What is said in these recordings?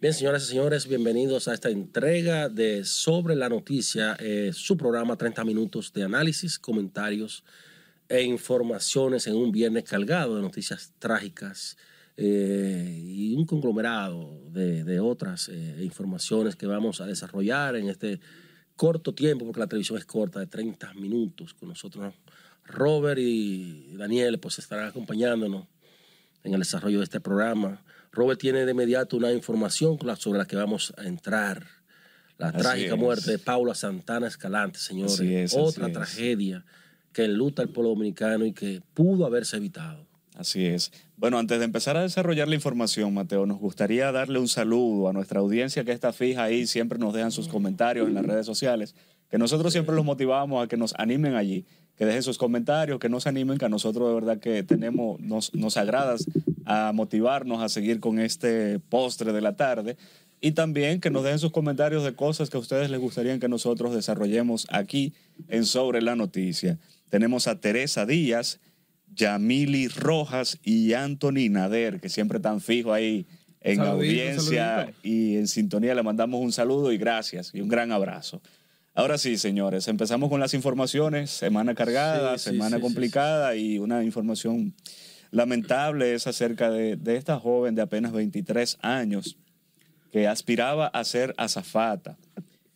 Bien, señoras y señores, bienvenidos a esta entrega de Sobre la Noticia, eh, su programa 30 minutos de análisis, comentarios e informaciones en un viernes cargado de noticias trágicas eh, y un conglomerado de, de otras eh, informaciones que vamos a desarrollar en este corto tiempo, porque la televisión es corta, de 30 minutos. Con nosotros Robert y Daniel pues estarán acompañándonos en el desarrollo de este programa. Robert tiene de inmediato una información sobre la que vamos a entrar. La Así trágica es. muerte de Paula Santana Escalante, señores. Así es, Otra es. tragedia que enluta al pueblo dominicano y que pudo haberse evitado. Así es. Bueno, antes de empezar a desarrollar la información, Mateo, nos gustaría darle un saludo a nuestra audiencia que está fija ahí, siempre nos dejan sus comentarios en las redes sociales, que nosotros siempre los motivamos a que nos animen allí, que dejen sus comentarios, que nos animen, que a nosotros de verdad que tenemos, nos, nos agrada a motivarnos a seguir con este postre de la tarde. Y también que nos dejen sus comentarios de cosas que a ustedes les gustaría que nosotros desarrollemos aquí en Sobre la Noticia. Tenemos a Teresa Díaz, Yamili Rojas y Anthony Nader, que siempre están fijos ahí en Saludito, audiencia saludito. y en sintonía. Le mandamos un saludo y gracias y un gran abrazo. Ahora sí, señores, empezamos con las informaciones. Semana cargada, sí, semana sí, sí, complicada y una información lamentable es acerca de, de esta joven de apenas 23 años que aspiraba a ser azafata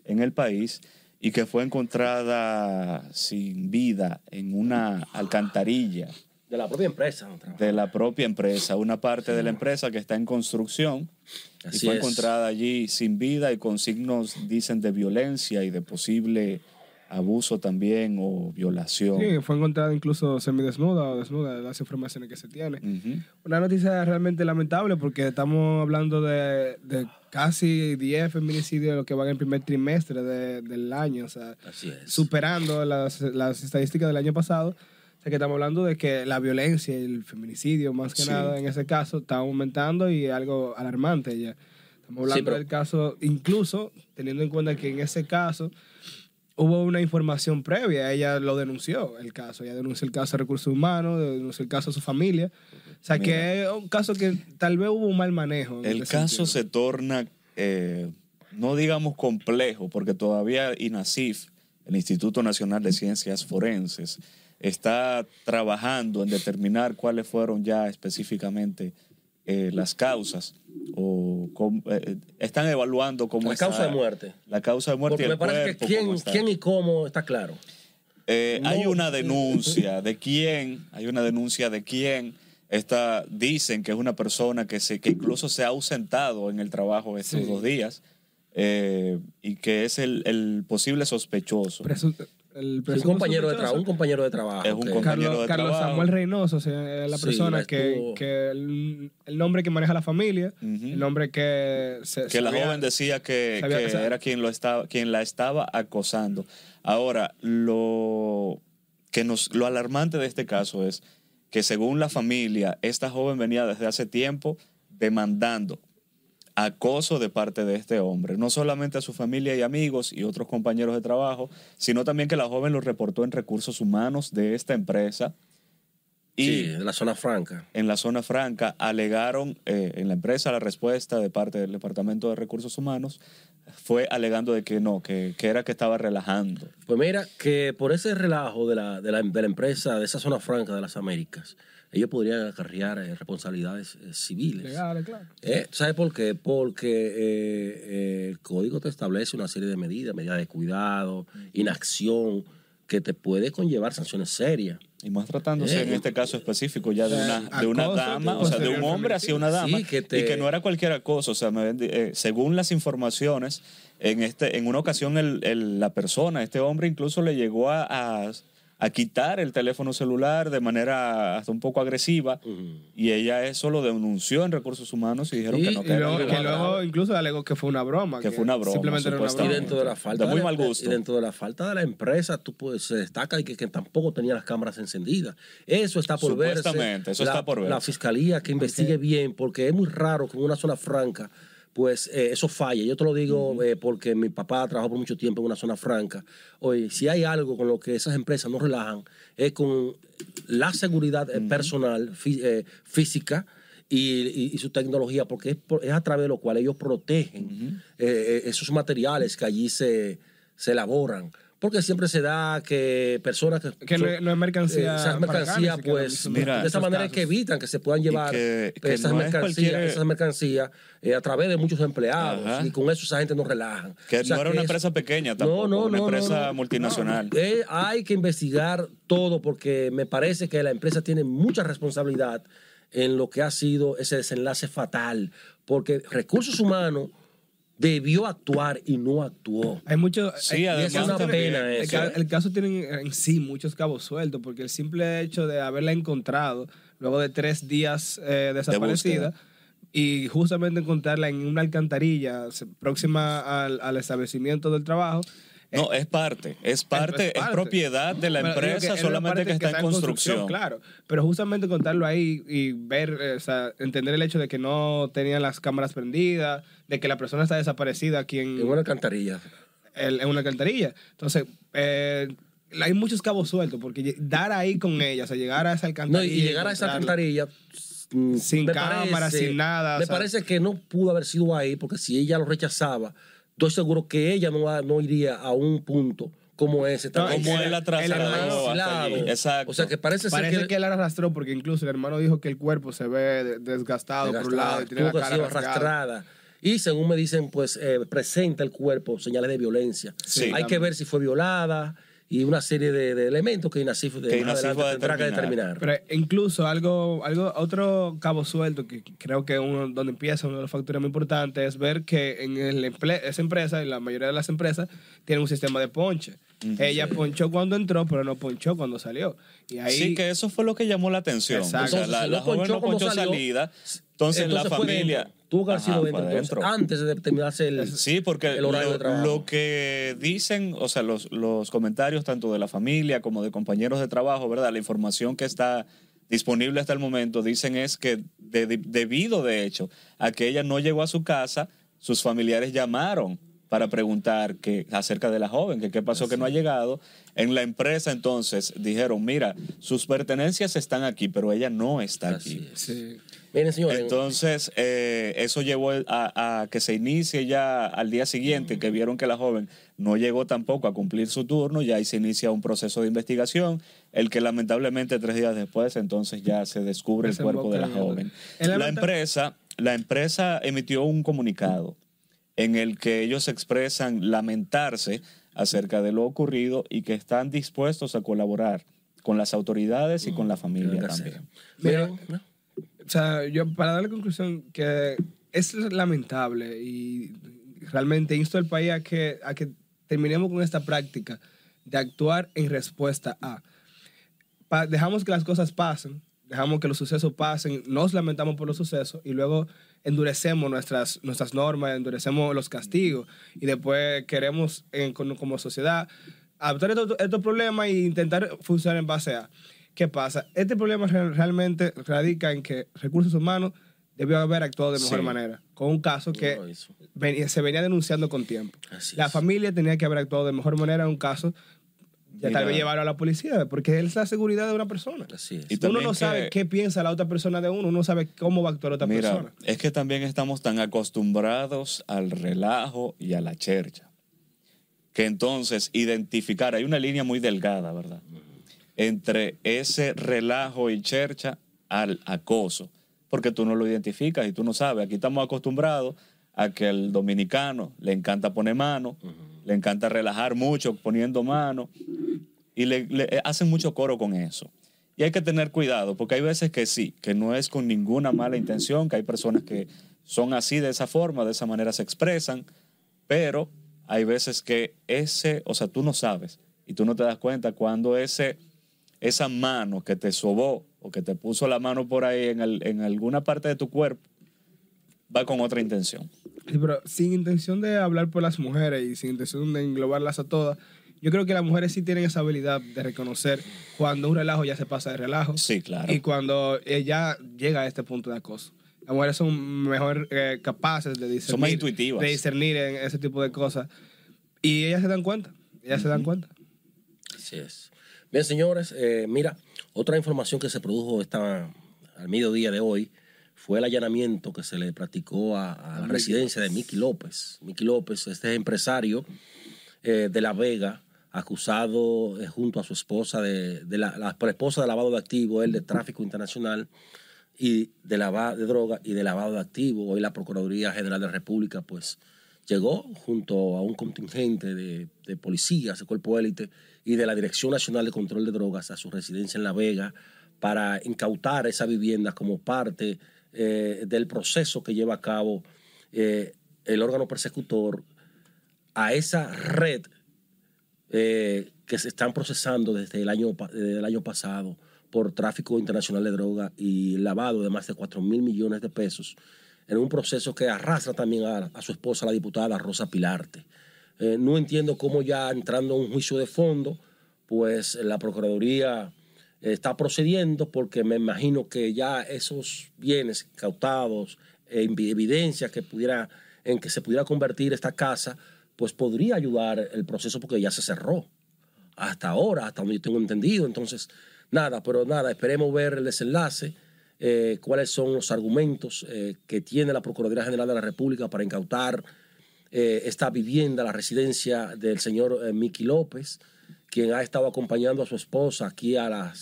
en el país y que fue encontrada sin vida en una alcantarilla De la propia empresa. de la propia empresa, una parte de la empresa que está en construcción y fue es. encontrada allí sin vida y con signos, dicen, de violencia y de posible abuso también o violación. Sí, fue encontrada incluso semidesnuda o desnuda de las informaciones que se tiene. Ujú. Una noticia realmente lamentable porque estamos hablando de, de casi 10 feminicidios lo que van en el primer trimestre de- del año, o sea, Así es. superando las, las estadísticas del año pasado. O sea, que estamos hablando de que la violencia y el feminicidio, más que Sí. nada en ese caso, está aumentando y algo alarmante ya. Estamos hablando Sí, pero- del caso, incluso teniendo en cuenta que en ese caso hubo una información previa, ella lo denunció el caso, ella denunció el caso a recursos humanos, denunció el caso a su familia. O sea, Mira. que es un caso que tal vez hubo un mal manejo. El caso sentido. se torna, eh, no digamos complejo, porque todavía INACIF, el Instituto Nacional de Ciencias Forenses, está trabajando en determinar cuáles fueron ya específicamente eh, las causas o cómo- eh, están evaluando cómo La está causa de muerte. La causa de muerte Porque y el me parece que quién, está. quién y cómo está claro. Eh, No. Hay una denuncia de quién, hay una denuncia de quién. Esta, dicen que es una persona que, se, que incluso se ha ausentado en el trabajo estos Sí. dos días eh, y que es el, el posible sospechoso. Presu- el un compañero de trabajo, un compañero de trabajo. Es un que- compañero Carlos, de Carlos trabajo. Samuel Reynoso, o sea, es la Sí, persona la que, el, el nombre que maneja la familia, el nombre que se, que la joven decía que, sabía era quien, lo estaba, quien la estaba acosando. Ahora, lo, que nos, lo alarmante de este caso es que según la familia, esta joven venía desde hace tiempo demandando acoso de parte de este hombre, no solamente a su familia y amigos y otros compañeros de trabajo, sino también que la joven lo reportó en recursos humanos de esta empresa. Y Sí, de la zona franca. en la zona franca alegaron eh, en la empresa la respuesta de parte del Departamento de Recursos Humanos fue alegando de que no, que, que era que estaba relajando. Pues mira, que por ese relajo de la, de la, de la empresa, de esa zona franca de las Américas, ellos podrían acarrear eh, responsabilidades eh, civiles. Legales, claro. Eh, ¿Sabes por qué? Porque eh, eh, el código te establece una serie de medidas, medidas de cuidado, inacción, que te puede conllevar sanciones serias. Y más tratándose Eh, en este caso específico ya de eh, una, de una acoso, dama, o sea, de un hombre hacia una dama, Sí, que te- y que no era cualquier cosa, o sea, me eh, según las informaciones, en, este, en una ocasión el- el- la persona, este hombre incluso le llegó a, a- a quitar el teléfono celular de manera hasta un poco agresiva, y ella eso lo denunció en recursos humanos y dijeron Sí, que no, y que Y luego, que luego incluso alegó que fue una broma. Que fue una broma, Simplemente era una Y broma. dentro de la falta De muy mal gusto. y dentro de la falta de la empresa, tú puedes, se destaca y que, que tampoco tenía las cámaras encendidas. Eso está por verse. Supuestamente, eso la, está por verse. La fiscalía que investigue bien, porque es muy raro que en una zona franca, pues eh, eso falle. Yo te lo digo eh, porque mi papá trabajó por mucho tiempo en una zona franca. Oye, si hay algo con lo que esas empresas no relajan, es con la seguridad eh, personal, fí- eh, física y, y- y su tecnología, porque es, por- es a través de lo cual ellos protegen eh, esos materiales que allí se, se elaboran. Porque siempre se da que personas que... Que no, es- no es mercancía. eh, esas mercancías, pues, no- Mira, de esa manera es que evitan que se puedan llevar que- que esas, no mercancías, cualquier- esas mercancías eh, a través de muchos empleados. Ajá. Y con eso esa gente no relajan. Que O sea, no era una es- empresa pequeña tampoco, no, una no, empresa no, no. multinacional. Eh, hay que investigar todo porque me parece que la empresa tiene mucha responsabilidad en lo que ha sido ese desenlace fatal, porque recursos humanos debió actuar y no actuó. Hay mucho. Sí, hay- y además es una pena el, el caso tiene en sí muchos cabos sueltos, porque el simple hecho de haberla encontrado luego de tres días eh, desaparecida y justamente encontrarla en una alcantarilla próxima al, al establecimiento del trabajo. No, es parte, es parte, es, parte. propiedad de la empresa, solamente que está en construcción. Claro, pero justamente encontrarlo ahí y ver, eh, o sea, entender el hecho de que no tenían las cámaras prendidas, de que la persona está desaparecida aquí en, En una alcantarilla. en una alcantarilla. Entonces, eh, hay muchos cabos sueltos, porque dar ahí con ella, o sea, llegar a esa No, alcantarilla. y llegar a esa alcantarilla mm, Sin cámara, sin nada, Me o sea. parece que no pudo haber sido ahí, porque si ella lo rechazaba, estoy seguro que ella no, va- no iría a un punto como ese. tan No, Como él allí. Exacto. O sea, que parece, Parece ser que, él arrastró, porque incluso el hermano dijo que el cuerpo se ve de- desgastado, por un lado y tiene la que cara arrastrada. Y según me dicen, pues eh, presenta el cuerpo señales de violencia. Sí. Hay que ver si fue violada y una serie de, de elementos que Inacif de Que más Inacif adelante va a tendrá que determinar. Pero incluso algo, algo, otro cabo suelto que creo que uno, donde empieza uno de los factores muy importantes es ver que en el emple- esa empresa, y la mayoría de las empresas, tienen un sistema de ponche. Ella ponchó cuando entró, pero no ponchó cuando salió. Y ahí, Sí, que eso fue lo que llamó la atención. Exacto. O sea, Entonces, la, si la no joven ponchó no ponchó salió, salida. Entonces, la familia. Tuvo que haber sido Ajá, dentro, fue entonces, adentro. antes de terminarse el, Sí, porque el horario lo, de trabajo. lo que dicen, o sea, los, los comentarios tanto de la familia como de compañeros de trabajo, ¿verdad? La información que está disponible hasta el momento, dicen es que de- de- debido, de hecho, a que ella no llegó a su casa, sus familiares llamaron para preguntar que, acerca de la joven, que qué pasó que no ha llegado. En la empresa entonces dijeron, mira, sus pertenencias están aquí, pero ella no está Así aquí. es. sí. Señores, Entonces, eh, eso llevó a, a que se inicie ya al día siguiente, que vieron que la joven no llegó tampoco a cumplir su turno, ya ahí se inicia un proceso de investigación, el que lamentablemente tres días después, entonces ya se descubre el cuerpo de la joven. La empresa, la empresa emitió un comunicado en el que ellos expresan lamentarse acerca de lo ocurrido y que están dispuestos a colaborar con las autoridades y con la familia también. hacer. O sea, yo para dar la conclusión que es lamentable y realmente insto al país a que, a que terminemos con esta práctica de actuar en respuesta a. Pa- dejamos que las cosas pasen, dejamos que los sucesos pasen, nos lamentamos por los sucesos y luego endurecemos nuestras, nuestras normas, endurecemos los castigos y después queremos en- como, sociedad adaptar estos, estos problemas e intentar funcionar en base a. ¿Qué pasa? Este problema re- realmente radica en que recursos humanos debió haber actuado de mejor Sí. manera, con un caso que No venía- se venía denunciando con tiempo. Así La es. familia tenía que haber actuado de mejor manera en un caso, ya tal vez llevarlo a la policía, porque es la seguridad de una persona. Así es. Y uno no que- sabe qué piensa la otra persona de uno, uno no sabe cómo va a actuar otra Mira, persona. es que también estamos tan acostumbrados al relajo y a la chercha, que entonces identificar, hay una línea muy delgada, ¿verdad? Entre ese relajo y chercha al acoso, porque tú no lo identificas y tú no sabes. Aquí estamos acostumbrados a que el dominicano le encanta poner mano, le encanta relajar mucho poniendo mano, y le, le eh, hacen mucho coro con eso. Y hay que tener cuidado, porque hay veces que sí, que no es con ninguna mala intención, que hay personas que son así de esa forma, de esa manera se expresan, pero hay veces que ese, o sea, tú no sabes y tú no te das cuenta cuando ese, esa mano que te sobó o que te puso la mano por ahí en, el- en alguna parte de tu cuerpo va con otra intención. Sí, pero sin intención de hablar por las mujeres y sin intención de englobarlas a todas, yo creo que las mujeres sí tienen esa habilidad de reconocer cuando un relajo ya se pasa de relajo Sí, claro. y cuando ella llega a este punto de acoso. Las mujeres son mejor eh, capaces de discernir, más intuitivas. de discernir en ese tipo de cosas. Y ellas se dan cuenta, ellas se dan cuenta. Así es. Bien, señores, eh, mira, otra información que se produjo esta, al mediodía de hoy fue el allanamiento que se le practicó a, a la residencia de Miki López. Miki López, este empresario eh, de La Vega, acusado eh, junto a su esposa, de, de la, la esposa de lavado de activos, él de tráfico internacional y de lavado de droga y de lavado de activos. Hoy la Procuraduría General de la República, pues, llegó junto a un contingente de, policías, de cuerpo élite y de la Dirección Nacional de Control de Drogas a su residencia en La Vega para incautar esa vivienda como parte eh, del proceso que lleva a cabo eh, el órgano persecutor a esa red eh, que se están procesando desde el, año, año pasado por tráfico internacional de droga y lavado de más de 4 mil millones de pesos en un proceso que arrastra también a, su esposa, la diputada Rosa Pilarte. Eh, no entiendo cómo ya entrando a un juicio de fondo, pues la Procuraduría está procediendo porque me imagino que ya esos bienes cautados, eh, evidencias que pudiera, en que se pudiera convertir esta casa, pues podría ayudar el proceso porque ya se cerró. Hasta ahora, hasta donde yo tengo entendido. Entonces, nada, pero nada, esperemos ver el desenlace, eh, cuáles son los argumentos eh, que tiene la Procuraduría General de la República para incautar eh, esta vivienda, la residencia del señor Miki López, quien ha estado acompañando a su esposa aquí a la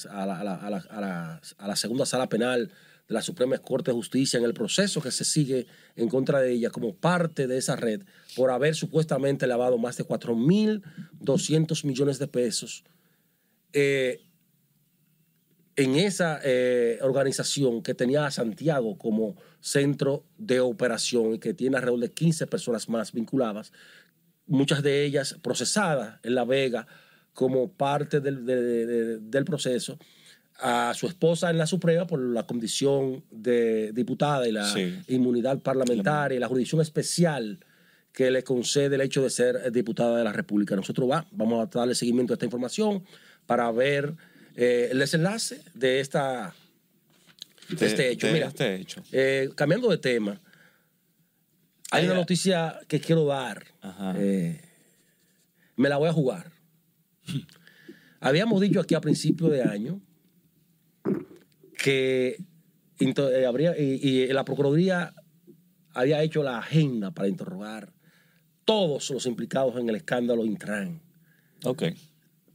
segunda sala penal de la Suprema Corte de Justicia en el proceso que se sigue en contra de ella como parte de esa red por haber supuestamente lavado más de 4.200 millones de pesos eh, en esa eh, organización que tenía a Santiago como centro de operación y que tiene alrededor de 15 personas más vinculadas, muchas de ellas procesadas en La Vega como parte del, de- de- del proceso, a su esposa en la Suprema por la condición de diputada y la Sí. inmunidad parlamentaria y la jurisdicción especial que le concede el hecho de ser diputada de la República. Nosotros va, vamos a darle seguimiento a esta información para ver eh, el desenlace de, esta, de De- este hecho. de Mira, este hecho. eh, cambiando de tema, hay Ay, una noticia que quiero dar. Ajá. Eh, me la voy a jugar. Habíamos dicho aquí a principio de año que habría, y, y la Procuraduría había hecho la agenda para interrogar todos los implicados en el escándalo Intran. Ok.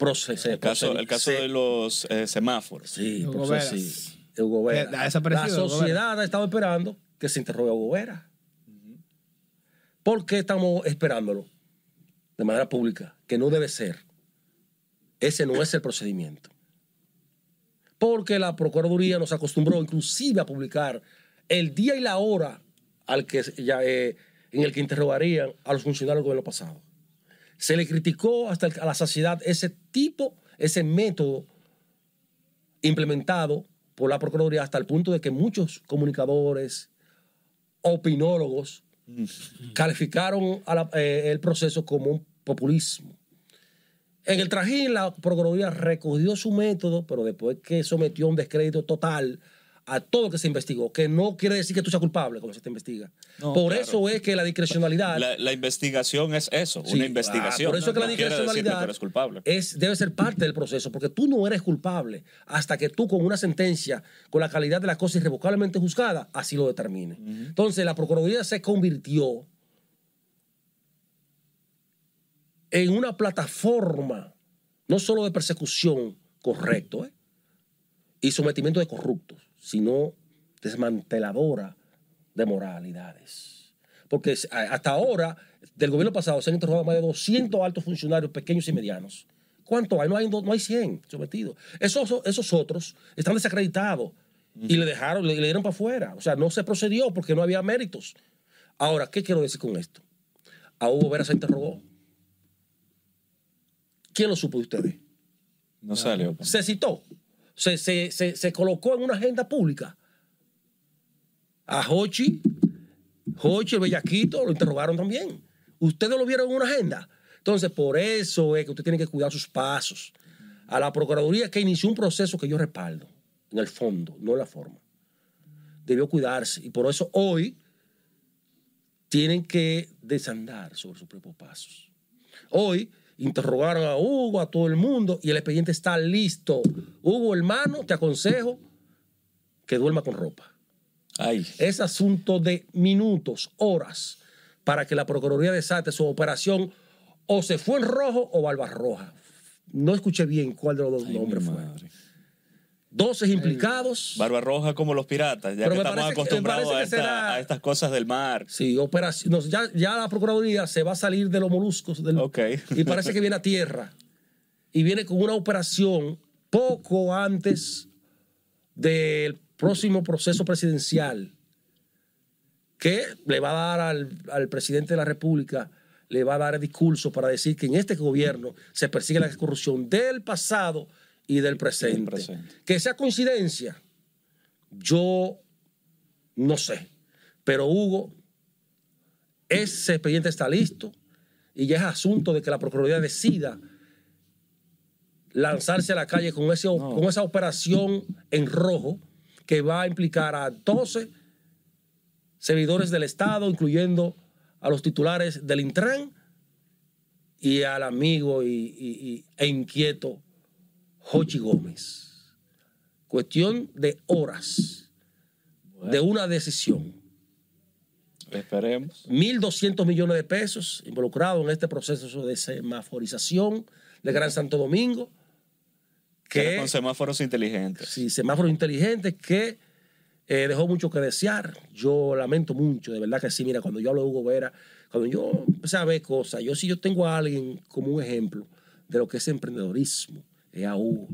Proces- El caso, el caso de los eh, semáforos. Sí, Hugo proces- Veras. sí, de Hugo Veras. Ha desaparecido La Hugo sociedad ha estado esperando que se interrogue a Hugo Veras. ¿Por qué estamos esperándolo de manera pública? Que no debe ser. Ese no es el procedimiento. Porque la Procuraduría nos acostumbró inclusive a publicar el día y la hora al que, ya, eh, en el que interrogarían a los funcionarios del gobierno pasado. Se le criticó hasta a la saciedad ese tipo, ese método implementado por la Procuraduría hasta el punto de que muchos comunicadores, opinólogos, calificaron a la- eh, el proceso como un populismo. En el trajín, la Procuraduría recogió su método, pero después que sometió un descrédito total a todo lo que se investigó, que no quiere decir que tú seas culpable cuando se te investiga. No, por claro. eso es que la discrecionalidad La, la investigación es eso, Sí, una ah, investigación. por eso es que la no que discrecionalidad eres culpable. es, debe ser parte del proceso, porque tú no eres culpable hasta que tú con una sentencia, con la calidad de la cosa irrevocablemente juzgada, así lo determine. Entonces la Procuraduría se convirtió en una plataforma, no solo de persecución, correcto, ¿eh? y sometimiento de corruptos, sino desmanteladora de moralidades. Porque hasta ahora, del gobierno pasado, se han interrogado más de 200 altos funcionarios pequeños y medianos. ¿Cuánto hay? No hay, no hay 100 sometidos. Esos, esos otros están desacreditados y le dejaron, le, le dieron para afuera. O sea, no se procedió porque no había méritos. Ahora, ¿qué quiero decir con esto? A Hugo Vera se interrogó. ¿Quién lo supo de ustedes? No salió. se citó, se, se, se, se colocó en una agenda pública. A Hochi, Hochi, el Bellaquito, lo interrogaron también. Ustedes lo vieron en una agenda. Entonces, por eso es que usted tiene que cuidar sus pasos. A la Procuraduría que inició un proceso que yo respaldo, en el fondo, no en la forma. Debió cuidarse. Y por eso hoy tienen que desandar sobre sus propios pasos. Hoy interrogaron a Hugo, a todo el mundo, y el expediente está listo. Hugo, hermano, te aconsejo que duerma con ropa. Ay. Es asunto de minutos, horas, para que la Procuraduría desate su operación o se fue en rojo o Barbarroja. No escuché bien cuál de los dos Ay, nombres fue. Madre. 12 implicados. Barba roja como los piratas, ya Pero que estamos parece acostumbrados a, que esta- será- a estas cosas del mar. Sí, operación. no, ya, ya la Procuraduría se va a salir de los moluscos del, y parece que viene a tierra. Y viene con una operación poco antes del próximo proceso presidencial que le va a dar al, al presidente de la República, le va a dar discurso para decir que en este gobierno se persigue la corrupción del pasado y del presente. presente. Que sea coincidencia, yo no sé. Pero Hugo, ese expediente está listo y ya es asunto de que la Procuraduría decida lanzarse a la calle con, ese, No. con esa operación en rojo que va a implicar a 12 servidores del Estado, incluyendo a los titulares del Intran y al amigo y, y- y- e inquieto Jochi Gómez. Cuestión de horas de una decisión. Esperemos. 1.200 millones de pesos involucrados en este proceso de semaforización de Gran Santo Domingo. Que con semáforos inteligentes. sí, semáforos inteligentes que eh, dejó mucho que desear. Yo lamento mucho, de verdad que sí. Mira, cuando yo hablo de Hugo Vera, cuando yo empecé a ver cosas, yo sí yo tengo a alguien como un ejemplo de lo que es emprendedorismo, es a Hugo.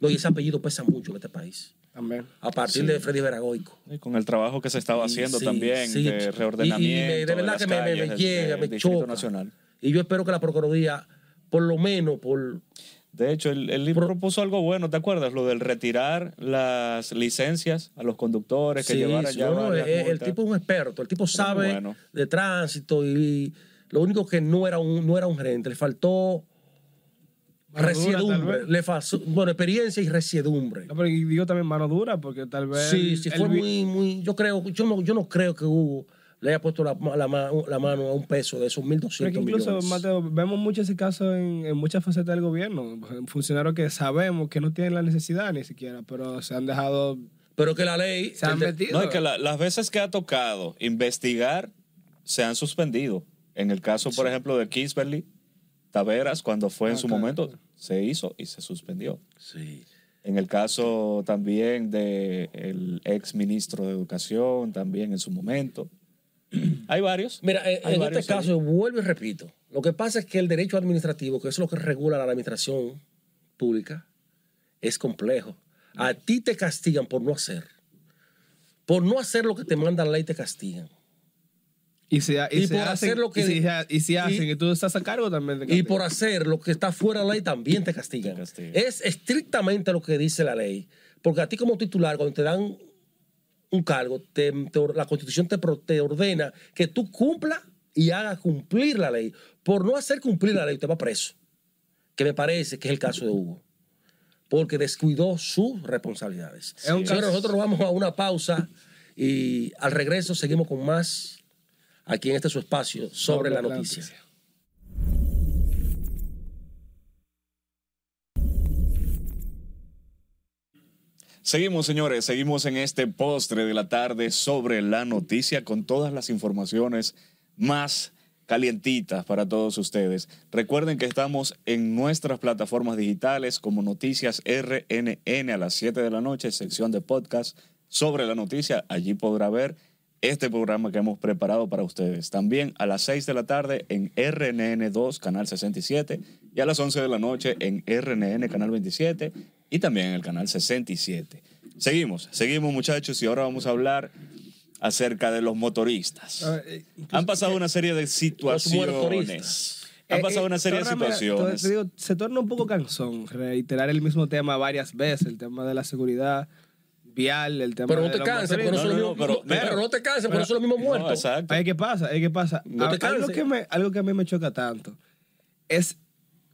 No, y ese apellido pesa mucho en este país. También. A partir Sí. de Freddy Veragoico. Y con el trabajo que se estaba Y haciendo sí, también sí. de Y- y reordenamiento me- de verdad que me, me- me calles llega, me choca. Nacional. Y yo espero que la Procuraduría, por lo menos, por De hecho, él, él propuso algo bueno, ¿te acuerdas? Lo del retirar las licencias a los conductores que Sí, llevaran sí, ya no, no, varias el, el tipo es un experto, el tipo sabe bueno. de tránsito y lo único que no era un, no era un gerente, le faltó Mano dura, resiedumbre, vez. le bueno, experiencia y resiedumbre. No, pero y digo también mano dura, porque tal vez. Sí, sí, fue vi- muy, muy, yo creo, yo no, yo no creo que Hugo le haya puesto la, la la mano a un peso de esos 1.200 Pero que incluso, millones. Mateo, vemos mucho ese caso en, en muchas facetas del gobierno. Funcionarios que sabemos que no tienen la necesidad ni siquiera, pero se han dejado. Pero que la ley, Se han el de- metido. No, y que la- las veces que ha tocado investigar se han suspendido. En el caso, por ejemplo, de Kingsbury, Taveras, cuando fue en su momento, se hizo y se suspendió. sí. En el caso también del ex ministro de Educación, también en su momento. Hay varios. Mira, eh, en varios este ahí. caso, vuelvo y repito, lo que pasa es que el derecho administrativo, que es lo que regula la administración pública, es complejo. A ti te castigan por no hacer. Por no hacer lo que te manda la ley, te castigan. Y, se, y, Y se por hacen, hacer lo que- y, si hacen, y- tú estás a cargo también de Y por hacer lo que está fuera de la ley, también te castigan. Te castigan. Es estrictamente lo que dice la ley. Porque a ti como titular, cuando te dan un cargo, te- te- la constitución te, te ordena que tú cumplas y hagas cumplir la ley. Por no hacer cumplir la ley, te va preso. Que me parece que es el caso de Hugo. Porque descuidó sus responsabilidades. Caso- nosotros vamos a una pausa y al regreso seguimos con más aquí en este su espacio sobre, la noticia. Seguimos, señores, seguimos en este postre de la tarde sobre la noticia con todas las informaciones más calientitas para todos ustedes. Recuerden que estamos en nuestras plataformas digitales como Noticias RNN a las 7 de la noche, sección de podcast sobre la noticia. Allí podrá ver este programa que hemos preparado para ustedes. También a las 6 de la tarde en RNN2, canal 67, y a las 11 de la noche en RNN, canal 27, y también en el canal 67. Seguimos, seguimos muchachos, y ahora vamos a hablar acerca de los motoristas. A ver, eh, Han pasado una serie de situaciones. Eh, pasado eh, una serie de torna, situaciones. te digo, se torna un poco cansón reiterar el mismo tema varias veces, el tema de la seguridad vial, el tema Pero no de te canses, no, motoristas. son no, los no, mismos- pero- pero, no te canses, no son los mismos No, muertos. exacto. ¿qué pasa? Oye, ¿qué pasa? No te A- algo, canses. que me, algo que a mí me choca tanto es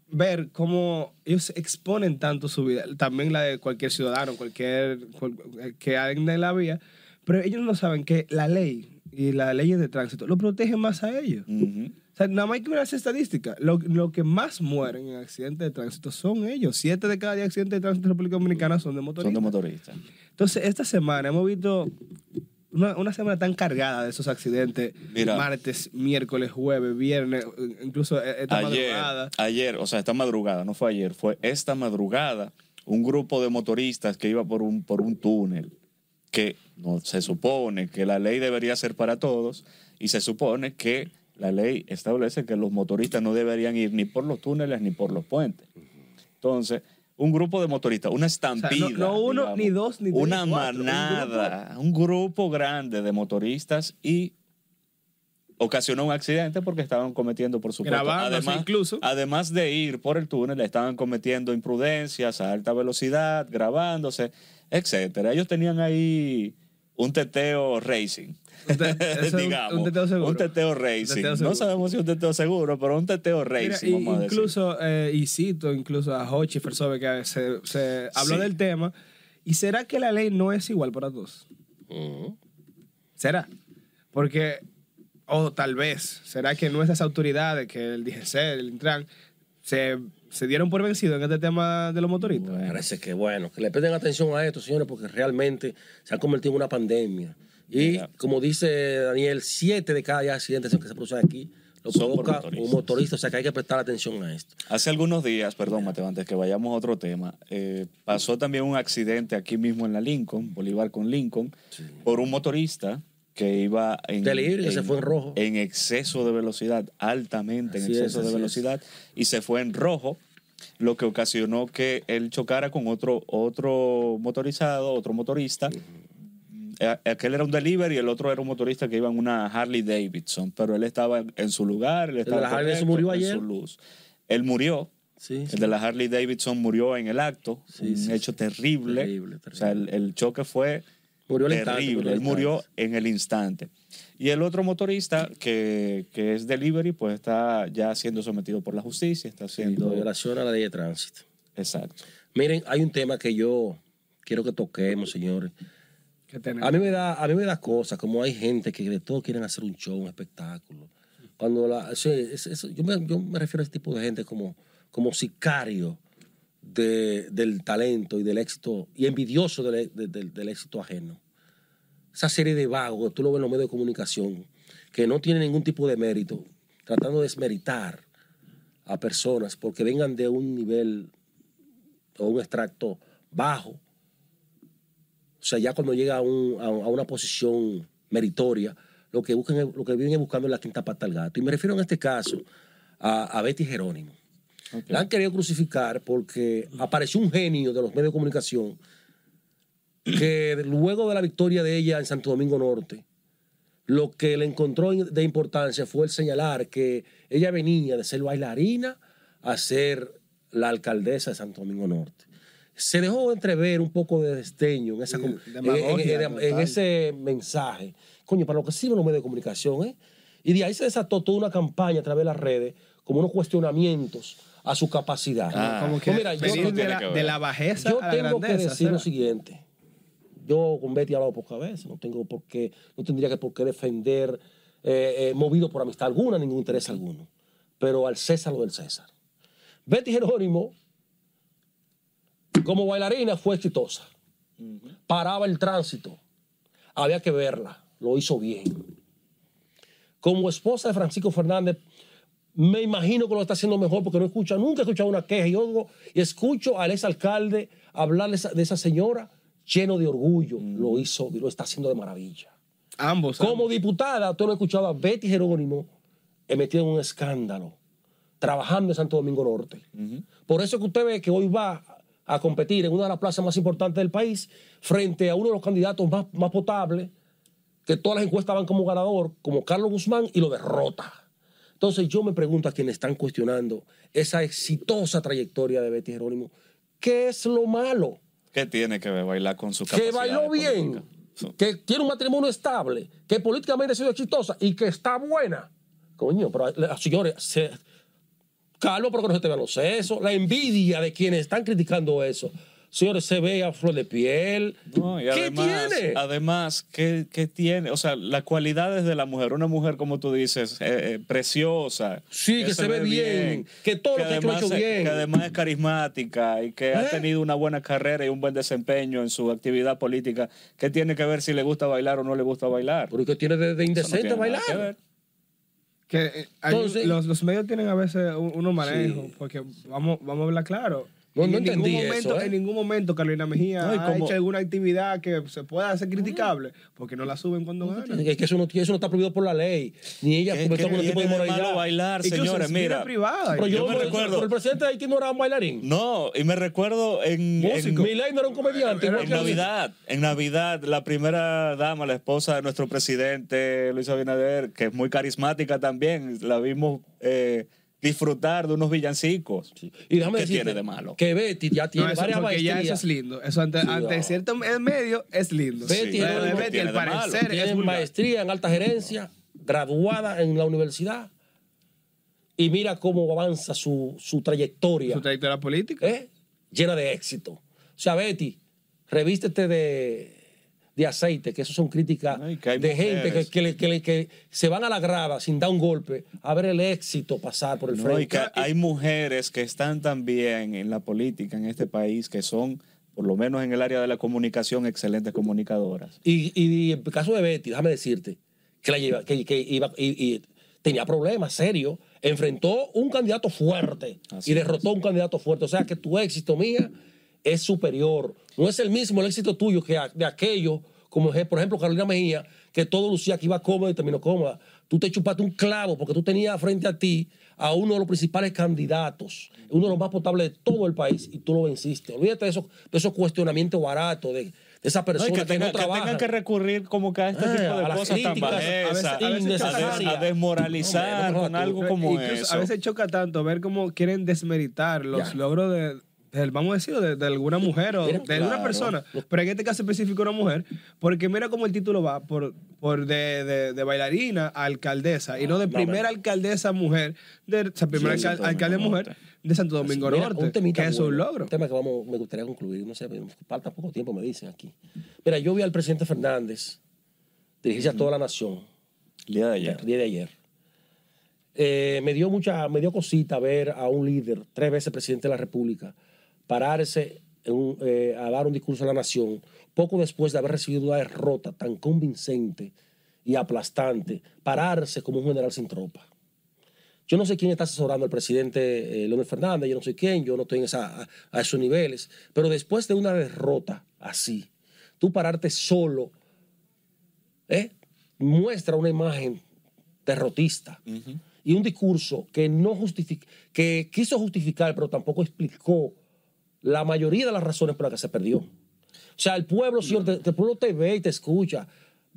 ver cómo ellos exponen tanto su vida, también la de cualquier ciudadano, cualquier cual- que ande en la vía, pero ellos no saben que la ley y las leyes de tránsito lo protegen más a ellos. O sea, nada más hay que ver las estadísticas. Lo, lo que más mueren en accidentes de tránsito son ellos. Siete de cada diez accidentes de tránsito en República Dominicana son de Son motoristas. de motoristas. Entonces, esta semana hemos visto una, una semana tan cargada de esos accidentes, Mira. martes, miércoles, jueves, viernes, incluso e- esta ayer, madrugada. ayer, o sea, esta madrugada, no fue ayer, fue esta madrugada, un grupo de motoristas que iba por un, por un túnel, que no, se supone que la ley debería ser para todos, y se supone que la ley establece que los motoristas no deberían ir ni por los túneles ni por los puentes. Entonces, un grupo de motoristas, una estampida. no- no uno, digamos, ni dos, ni tres, Una ni cuatro, un manada, un grupo grande de motoristas y ocasionó un accidente porque estaban cometiendo, por supuesto, Grabándose además, incluso. además de ir por el túnel, estaban cometiendo imprudencias a alta velocidad, grabándose, etcétera. Ellos tenían ahí un teteo racing. Un te- digamos, un teteo seguro. Un teteo racing. teteo no sabemos si un teteo seguro, pero un teteo Mira, racing, y- vamos a incluso, eh, y cito incluso a Hochi Fersobe que se, se habló Sí. del tema. ¿Y será que la ley no es igual para todos? Ujú. ¿Será? Porque, o tal vez, ¿será que nuestras autoridades, que el DGC, el Intran, se, se dieron por vencido en este tema de los motoristas? Parece que bueno, que le presten atención a esto, señores, porque realmente se ha convertido en una pandemia. Y Mira. como dice Daniel, siete de cada diez accidentes que se producen aquí lo Son provoca un motorista, o sea que hay que prestar atención a esto. Hace algunos días, perdón, Mateo, antes que vayamos a otro tema, eh, pasó también un accidente aquí mismo en la Lincoln, Bolívar con Lincoln, por un motorista que iba en, De libre, que se fue en rojo. en exceso de velocidad, altamente en es, exceso de es. velocidad, y se fue en rojo, lo que ocasionó que él chocara con otro, otro motorizado, otro motorista. Eh, Aquel era un delivery y el otro era un motorista que iba en una Harley Davidson, pero él estaba en su lugar, él de estaba la Harley murió en ayer? su luz. Él murió, Sí, el de la Harley Davidson murió en el acto, Sí, un hecho terrible. Terrible, O sea, el, el choque fue Murió instante, terrible. murió al Él murió instante. en el instante. Y el otro motorista que, que es delivery, pues está ya siendo sometido por la justicia, está En siendo... violación a la ley de tránsito. Exacto. Miren, hay un tema que yo quiero que toquemos, señores. A mí me da, a mí me da cosas, como hay gente que de todo quieren hacer un show, un espectáculo. Cuando la, sí, es- es- yo, me, yo me refiero a ese tipo de gente como, como sicario de- del talento y del éxito, y envidioso del, de- del- éxito ajeno. Esa serie de vagos, tú lo ves en los medios de comunicación, que no tienen ningún tipo de mérito, tratando de desmeritar a personas porque vengan de un nivel o un extracto bajo. O sea, ya cuando llega a, un- a- una posición meritoria, lo que, buscan, es- lo que viven es buscando la quinta pata al gato. Y me refiero en este caso a Betty Jerónimo. La han querido crucificar porque apareció un genio de los medios de comunicación que luego de la victoria de ella en Santo Domingo Norte, lo que le encontró de importancia fue el señalar que ella venía de ser bailarina a ser la alcaldesa de Santo Domingo Norte. Se dejó entrever un poco de desdeño en, esa, en- en- en total. ese mensaje. Coño, para lo que sirven los medios de comunicación, ¿eh? Y de ahí se desató toda una campaña a través de las redes, como unos cuestionamientos a su capacidad. Ah. como que Pues mira, yo- de, la, que de la bajeza yo a la tengo que decir lo siguiente. Yo con Betty he hablado pocas veces, no tengo por qué, no tendría que por qué defender, eh, eh, movido por amistad alguna, ningún interés alguno. Pero al César lo del César. Betty Jerónimo, como bailarina, fue exitosa. Paraba el tránsito. Había que verla. Lo hizo bien. Como esposa de Francisco Fernández, me imagino que lo está haciendo mejor porque no escucha, nunca he escuchado una queja. Y Yo oigo- y escucho al exalcalde hablar de esa, de esa señora lleno de orgullo. Lo hizo, lo está haciendo de maravilla. Ambos. Como ambos. diputada, usted no escuchaba a Betty Jerónimo metida en un escándalo, trabajando en Santo Domingo Norte. Por eso que usted ve que hoy va a competir en una de las plazas más importantes del país frente a uno de los candidatos más, más potables, que todas las encuestas van como ganador, como Carlos Guzmán, y lo derrota. Entonces yo me pregunto a quienes están cuestionando esa exitosa trayectoria de Betty Jerónimo, ¿qué es lo malo? ¿Qué tiene que ver bailar con su que capacidad bailó bien, política? Que tiene un matrimonio estable, que políticamente ha sido exitosa y que está buena. Coño, pero eh, señores, se, Carlos, pero que no se te vean los sesos, la envidia de quienes están criticando eso. Señores, se ve a flor de piel. No, y ¿Qué además, tiene? Además, ¿qué, qué tiene? O sea, las cualidades de la mujer. Una mujer, como tú dices, eh, eh, preciosa. Sí, que se ve bien, que todo lo que ha hecho bien. Que además es carismática y que ¿Eh? ha tenido una buena carrera y un buen desempeño en su actividad política. ¿Qué tiene que ver si le gusta bailar o no le gusta bailar? Porque tiene de, de Eso no indecente bailar. que ver. Que eh, hay- Entonces- los, los medios tienen a veces un- unos manejos, Sí. porque vamos, vamos a hablar claro. No, en, no ningún entendí momento, eso, ¿eh? en ningún momento Carolina Mejía No, ha hecho alguna actividad que se pueda hacer criticable, porque no la suben cuando ganan. Es que eso no, eso no está prohibido por la ley. Ni ella ¿Qué, cometió algún tipo de moralidad. bailar, señores? en Mira, privada. Pero yo, Yo me recuerdo- pero el presidente de Haití no era un bailarín. no, y me recuerdo en, en, Milei no era un comediante. igual En. Navidad, en Navidad, la primera dama, la esposa de nuestro presidente Luis Abinader, que es muy carismática también, la vimos eh, disfrutar de unos villancicos. Y déjame ¿Qué decirte tiene de malo? que Betty ya tiene No, eso, varias porque ya eso es lindo. Eso ante, Sí, ante no. cierto medio es lindo. Betty Sí, no, no Betty, tiene al parecer, tiene es vulgar. maestría en alta gerencia, graduada en la universidad. Y mira cómo avanza su, su trayectoria. Su trayectoria política. ¿eh? llena de éxito. O sea, Betty, revístete de, de aceite, que eso son críticas de gente que, que, le- que le- que se van a la grada sin dar un golpe a ver el éxito pasar por el No, frente. y que hay mujeres que están también en la política en este país que son, por lo menos en el área de la comunicación, excelentes comunicadoras. Y, y en el caso de Betty, déjame decirte que, la lleva, que, que iba, y, y tenía problemas serios. Enfrentó un candidato fuerte Así y derrotó a un candidato fuerte. O sea que tu éxito, mía, es superior. No es el mismo el éxito tuyo que a- de aquello, como eje- por ejemplo Carolina Mejía, que todo lucía que iba cómoda y terminó cómoda. Tú te chupaste un clavo porque tú tenías frente a ti a uno de los principales candidatos, uno de los más potables de todo el país, y tú lo venciste. Olvídate de esos, de esos cuestionamientos baratos, de, de esas No, que, que, tenga- no que trabajan. tengan que recurrir como que a este Ah, tipo de a las cosas tan a veces- a veces desmoralizar no, con algo como eso. A veces choca tanto ver cómo quieren desmeritar los Ya. logros de, vamos a decir, de, de alguna mujer o Mira, de alguna claro. persona, pero en este caso específico una mujer, porque mira cómo el título va por, por de, de- de bailarina a alcaldesa y no de No, primera alcaldesa mujer, de, o sea, primera Sí, alcalde Domingo mujer de Santo Domingo Mira, Norte, un temita que es un logro. Un tema que vamos, me gustaría concluir, no sé, falta poco tiempo, me dicen aquí. Mira, yo vi al presidente Fernández dirigirse a toda la nación El día de ayer. el día de ayer. Eh, me dio mucha, me dio cosita ver a un líder, tres veces presidente de la República, pararse en eh, a dar un discurso a la nación, poco después de haber recibido una derrota tan convincente y aplastante, pararse como un general sin tropa. Yo no sé quién está asesorando al presidente eh, Leonel Fernández, yo no sé quién, yo no estoy en esa, a, a esos niveles, pero después de una derrota así, tú pararte solo, ¿eh? muestra una imagen derrotista y un discurso que no justifica, que quiso justificar, pero tampoco explicó la mayoría de las razones por las que se perdió. O sea, el pueblo, señor, te- el pueblo te ve y te escucha.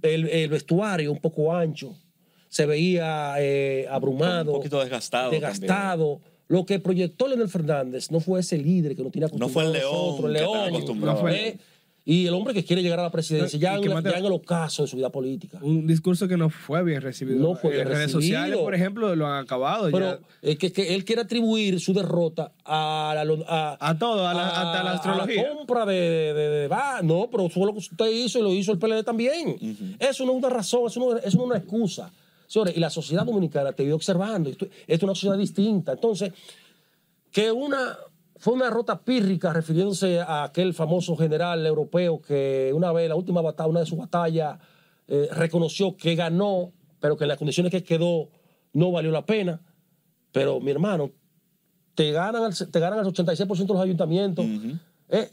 El, el vestuario un poco ancho, se veía eh, abrumado, Un poquito desgastado desgastado. Lo que proyectó Leonel Fernández no fue ese líder que no tiene No fue el acostumbrado león nosotros, el que león, acostumbrado. No fue- ¿eh? Y el hombre que quiere llegar a la presidencia, ya, en, ya en el ocaso de su vida política. Un discurso que no fue bien recibido. No fue bien en redes recibido. sociales, por ejemplo, lo han acabado. Pero ya. es que, que él quiere atribuir su derrota a la, a, A todo, a la- hasta la astrología. a la compra de, de, de- de- va, no, pero fue lo que usted hizo y lo hizo el PLD también. Eso no es una razón, eso no, eso no es una excusa. Señores, y la sociedad dominicana te vio observando. Esto, esto es una sociedad distinta. Entonces, que una fue una derrota pírrica refiriéndose a aquel famoso general europeo que una vez, la última batalla, una de sus batallas, eh, reconoció que ganó, pero que en las condiciones que quedó no valió la pena. Pero, mi hermano, te ganan el, te ganan el 86% de los ayuntamientos. Eh,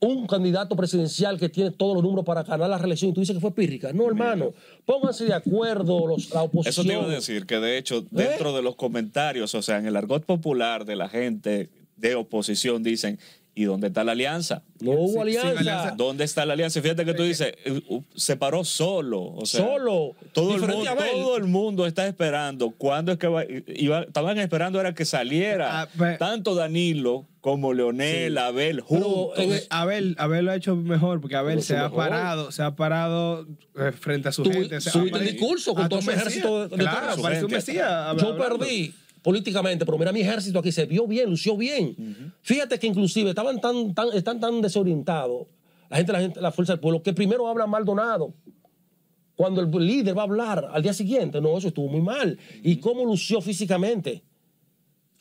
un candidato presidencial que tiene todos los números para ganar la reelección y tú dices que fue pírrica. No, hermano. Pónganse de acuerdo los, la oposición. Eso te iba a decir, que de hecho, dentro de los comentarios, o sea, en el argot popular de la gente de oposición, dicen, ¿y dónde está la alianza? No hubo alianza. alianza. ¿Dónde está la alianza? Fíjate que tú dices, eh, se paró solo. O sea, Solo. Todo el, mundo, todo el mundo está esperando. ¿Cuándo es que va? iba- estaban esperando era que saliera Ah, pe- tanto Danilo como Leonel, Abel, Pero juntos. el- Abel, Abel lo ha hecho mejor porque Abel se ha mejor. parado, se ha parado eh, frente a su Tú- gente. subiste el discurso con a todo Mesías. ejército de- de Claro, su parece un. Mesías. Yo hablando. perdí políticamente, pero mira mi ejército aquí, se vio bien, lució bien. Fíjate que inclusive estaban tan, tan, están tan desorientados, la gente, la gente, la fuerza del pueblo, que primero habla Maldonado. Cuando el líder va a hablar al día siguiente, no, eso estuvo muy mal. ¿Y cómo lució físicamente?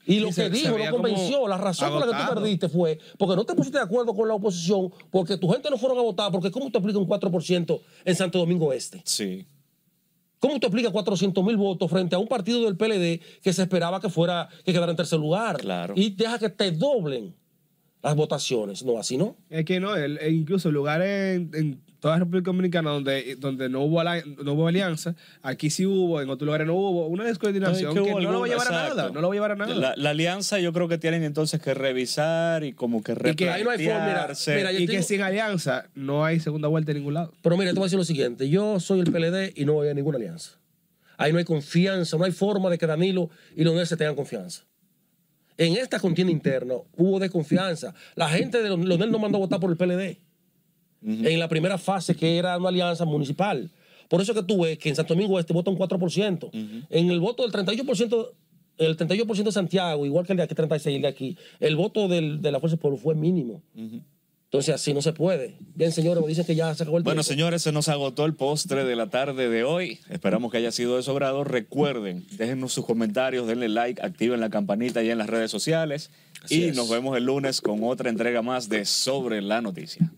Y lo se- que se dijo veía no convenció. La razón por la que tú perdiste fue porque no te pusiste de acuerdo con la oposición, porque tu gente no fueron a votar, porque ¿cómo te explica un 4% en Santo Domingo Este? Sí. ¿Cómo te explica 400 mil votos frente a un partido del PLD que se esperaba que fuera, que quedara en tercer lugar? Claro. Y deja que te doblen las votaciones. No, así no. Es que no, el- e incluso lugares en, en toda la República Dominicana donde, donde no, hubo ala- no hubo alianza, aquí sí hubo, en otros lugares no hubo, una descoordinación que, que hubo no lo va a llevar a nada, no lo va a llevar a nada. La, la alianza yo creo que tienen entonces que revisar y como que Y que ahí no hay forma, mira, replantearse. mira, y que sin alianza no hay segunda vuelta en ningún lado. Pero mira, te voy a decir lo siguiente. Yo soy el PLD y no voy a ninguna alianza. Ahí no hay confianza, no hay forma de que Danilo y Leonel se tengan confianza. En esta contienda interna hubo desconfianza. La gente de Leonel no mandó a votar por el PLD. En la primera fase, que era una alianza municipal. Por eso que tú ves que en Santo Domingo Este vota un 4%. En el voto del 38%, el 38% de Santiago, igual que el de aquí, 36 el de aquí, el voto del- de la Fuerza del Pueblo fue mínimo. Entonces así no se puede. Bien, señores, me dicen que ya se acabó el Bueno, tiempo. señores, se nos agotó el postre de la tarde de hoy. Esperamos que haya sido de su grado. Recuerden, déjennos sus comentarios, denle like, activen la campanita y en las redes sociales. Así y es. nos vemos el lunes con otra entrega más de Sobre la Noticia.